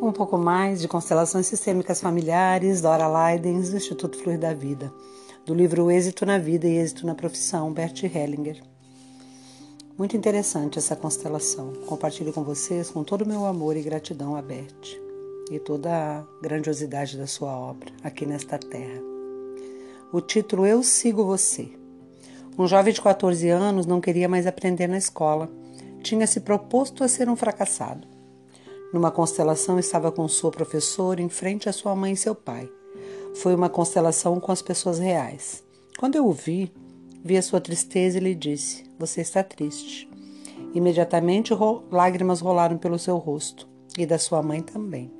Um pouco mais de constelações sistêmicas familiares, Dora Leidens, do Instituto Fluir da Vida, do livro Êxito na Vida e Êxito na Profissão, Bert Hellinger. Muito interessante essa constelação. Compartilho com vocês com todo o meu amor e gratidão a Bert e toda a grandiosidade da sua obra aqui nesta terra. O título Eu Sigo Você. Um jovem de 14 anos não queria mais aprender na escola. Tinha se proposto a ser um fracassado. Numa constelação estava com sua professora em frente à sua mãe e seu pai. Foi uma constelação com as pessoas reais. Quando eu o vi, vi a sua tristeza e lhe disse: Você está triste. Imediatamente lágrimas rolaram pelo seu rosto e da sua mãe também.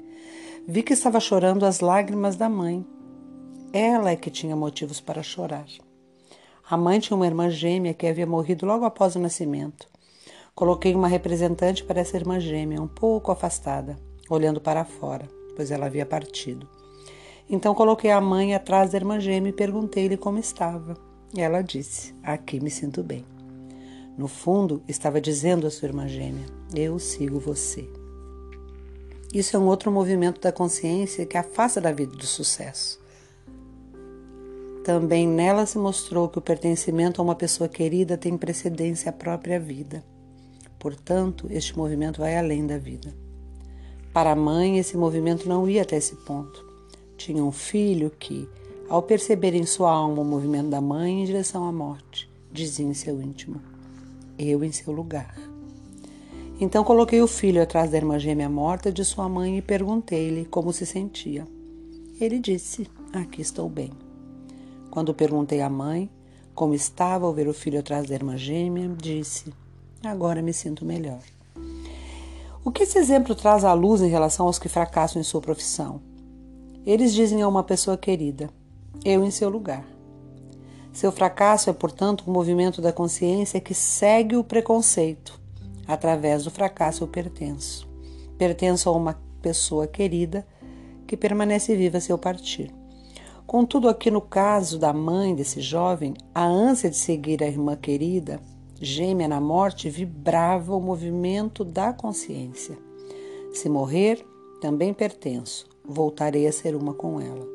Vi que estava chorando as lágrimas da mãe. Ela é que tinha motivos para chorar. A mãe tinha uma irmã gêmea que havia morrido logo após o nascimento. Coloquei uma representante para essa irmã gêmea, um pouco afastada, olhando para fora, pois ela havia partido. Então coloquei a mãe atrás da irmã gêmea e perguntei-lhe como estava. E ela disse: Aqui me sinto bem. No fundo, estava dizendo à sua irmã gêmea: Eu sigo você. Isso é um outro movimento da consciência que afasta da vida do sucesso. Também nela se mostrou que o pertencimento a uma pessoa querida tem precedência à própria vida. Portanto, este movimento vai além da vida. Para a mãe, esse movimento não ia até esse ponto. Tinha um filho que, ao perceber em sua alma o movimento da mãe em direção à morte, dizia em seu íntimo: Eu em seu lugar. Então coloquei o filho atrás da irmã gêmea morta de sua mãe e perguntei-lhe como se sentia. Ele disse: Aqui estou bem. Quando perguntei à mãe como estava ao ver o filho atrás da irmã gêmea, disse: Agora me sinto melhor. O que esse exemplo traz à luz em relação aos que fracassam em sua profissão? Eles dizem a uma pessoa querida: Eu em seu lugar. Seu fracasso é, portanto, um movimento da consciência que segue o preconceito. Através do fracasso eu pertenço. Pertenço a uma pessoa querida que permanece viva a seu partir. Contudo, aqui no caso da mãe desse jovem, a ânsia de seguir a irmã querida gêmea na morte, vibrava o movimento da consciência. Se morrer, também pertenço, voltarei a ser uma com ela.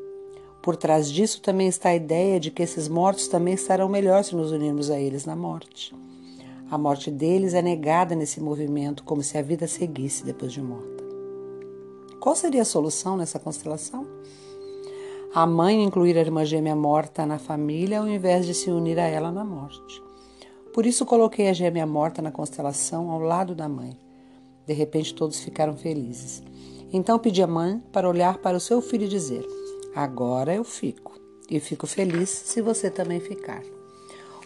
Por trás disso também está a ideia de que esses mortos também estarão melhor se nos unirmos a eles na morte. A morte deles é negada nesse movimento, como se a vida seguisse depois de morta. Qual seria a solução nessa constelação? A mãe incluir a irmã gêmea morta na família ao invés de se unir a ela na morte. Por isso coloquei a gêmea morta na constelação ao lado da mãe. De repente todos ficaram felizes. Então pedi à mãe para olhar para o seu filho e dizer: Agora eu fico. E fico feliz se você também ficar.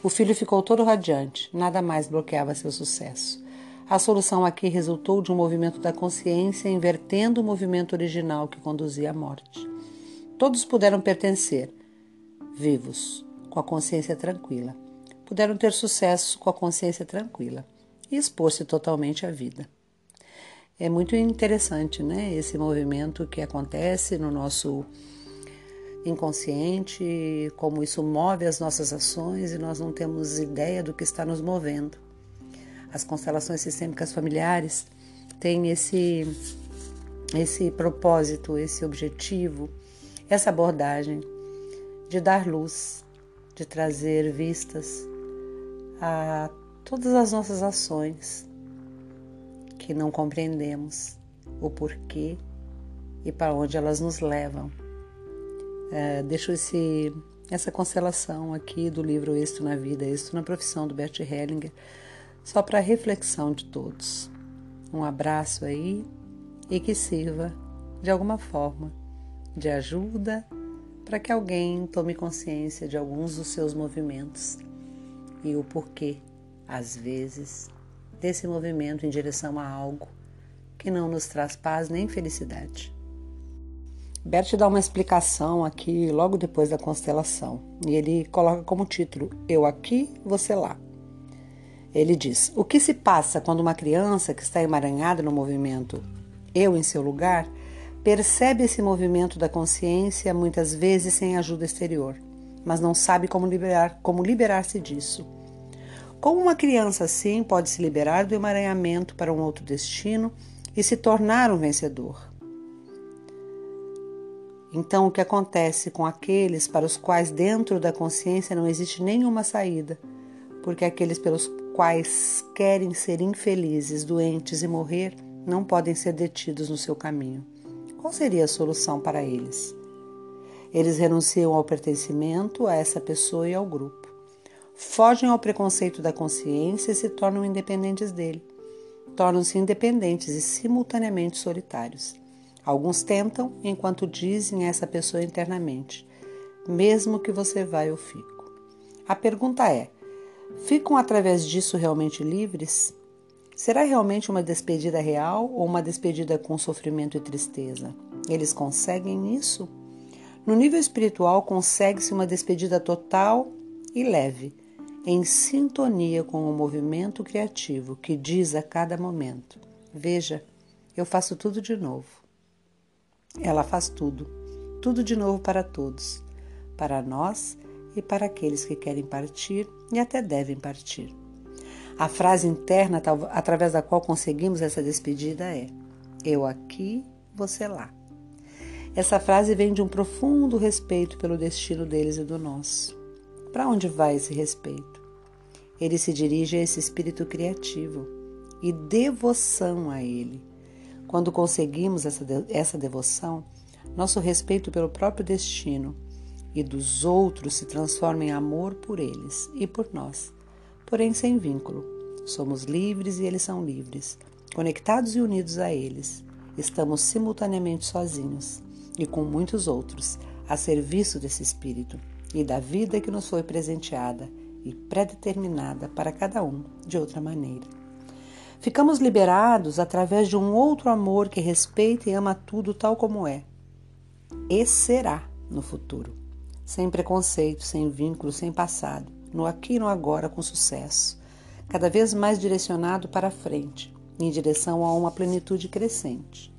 O filho ficou todo radiante, nada mais bloqueava seu sucesso. A solução aqui resultou de um movimento da consciência invertendo o movimento original que conduzia à morte. Todos puderam pertencer, vivos, com a consciência tranquila puderam ter sucesso com a consciência tranquila e expor-se totalmente à vida. É muito interessante, né, esse movimento que acontece no nosso inconsciente, como isso move as nossas ações e nós não temos ideia do que está nos movendo. As constelações sistêmicas familiares têm esse esse propósito, esse objetivo, essa abordagem de dar luz, de trazer vistas a todas as nossas ações que não compreendemos o porquê e para onde elas nos levam. É, deixo esse, essa constelação aqui do livro Êxito na Vida, Êxito na Profissão, do Bert Hellinger, só para reflexão de todos. Um abraço aí e que sirva, de alguma forma, de ajuda para que alguém tome consciência de alguns dos seus movimentos e o porquê, às vezes, desse movimento em direção a algo que não nos traz paz nem felicidade. Bert dá uma explicação aqui logo depois da constelação e ele coloca como título Eu aqui, você lá. Ele diz: O que se passa quando uma criança que está emaranhada no movimento Eu em seu lugar percebe esse movimento da consciência muitas vezes sem ajuda exterior, mas não sabe como liberar como liberar-se disso. Como uma criança assim pode se liberar do emaranhamento para um outro destino e se tornar um vencedor? Então, o que acontece com aqueles para os quais dentro da consciência não existe nenhuma saída? Porque aqueles pelos quais querem ser infelizes, doentes e morrer não podem ser detidos no seu caminho. Qual seria a solução para eles? Eles renunciam ao pertencimento a essa pessoa e ao grupo. Fogem ao preconceito da consciência e se tornam independentes dele. Tornam-se independentes e simultaneamente solitários. Alguns tentam enquanto dizem a essa pessoa internamente: mesmo que você vá, eu fico. A pergunta é: ficam através disso realmente livres? Será realmente uma despedida real ou uma despedida com sofrimento e tristeza? Eles conseguem isso? No nível espiritual, consegue-se uma despedida total e leve, em sintonia com o movimento criativo que diz a cada momento: Veja, eu faço tudo de novo. Ela faz tudo, tudo de novo para todos, para nós e para aqueles que querem partir e até devem partir. A frase interna através da qual conseguimos essa despedida é: Eu aqui, você lá. Essa frase vem de um profundo respeito pelo destino deles e do nosso. Para onde vai esse respeito? Ele se dirige a esse espírito criativo e devoção a ele quando conseguimos essa, essa devoção, nosso respeito pelo próprio destino e dos outros se transforma em amor por eles e por nós, porém sem vínculo. Somos livres e eles são livres, conectados e unidos a eles. Estamos simultaneamente sozinhos e com muitos outros a serviço desse Espírito e da vida que nos foi presenteada e predeterminada para cada um de outra maneira. Ficamos liberados através de um outro amor que respeita e ama tudo tal como é. E será no futuro. Sem preconceito, sem vínculo, sem passado. No aqui e no agora com sucesso. Cada vez mais direcionado para a frente, em direção a uma plenitude crescente.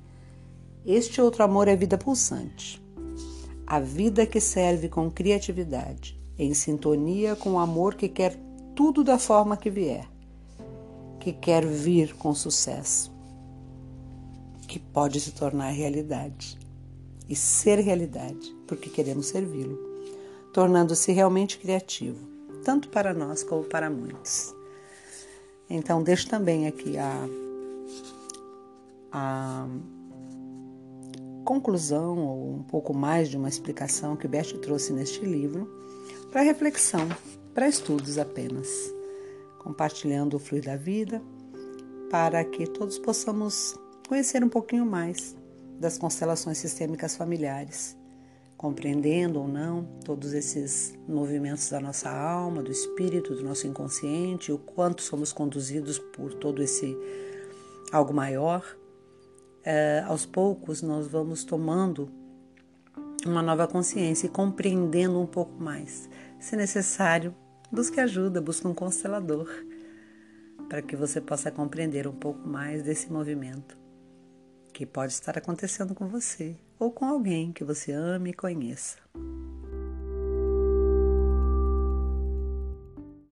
Este outro amor é vida pulsante. A vida que serve com criatividade, em sintonia com o amor que quer tudo da forma que vier que quer vir com sucesso, que pode se tornar realidade e ser realidade, porque queremos servi-lo, tornando-se realmente criativo, tanto para nós como para muitos. Então, deixo também aqui a, a conclusão ou um pouco mais de uma explicação que Beth trouxe neste livro para reflexão, para estudos apenas compartilhando o fluir da vida, para que todos possamos conhecer um pouquinho mais das constelações sistêmicas familiares, compreendendo ou não todos esses movimentos da nossa alma, do espírito, do nosso inconsciente, o quanto somos conduzidos por todo esse algo maior. É, aos poucos nós vamos tomando uma nova consciência e compreendendo um pouco mais. Se necessário, Busque ajuda, busque um constelador para que você possa compreender um pouco mais desse movimento que pode estar acontecendo com você ou com alguém que você ame e conheça.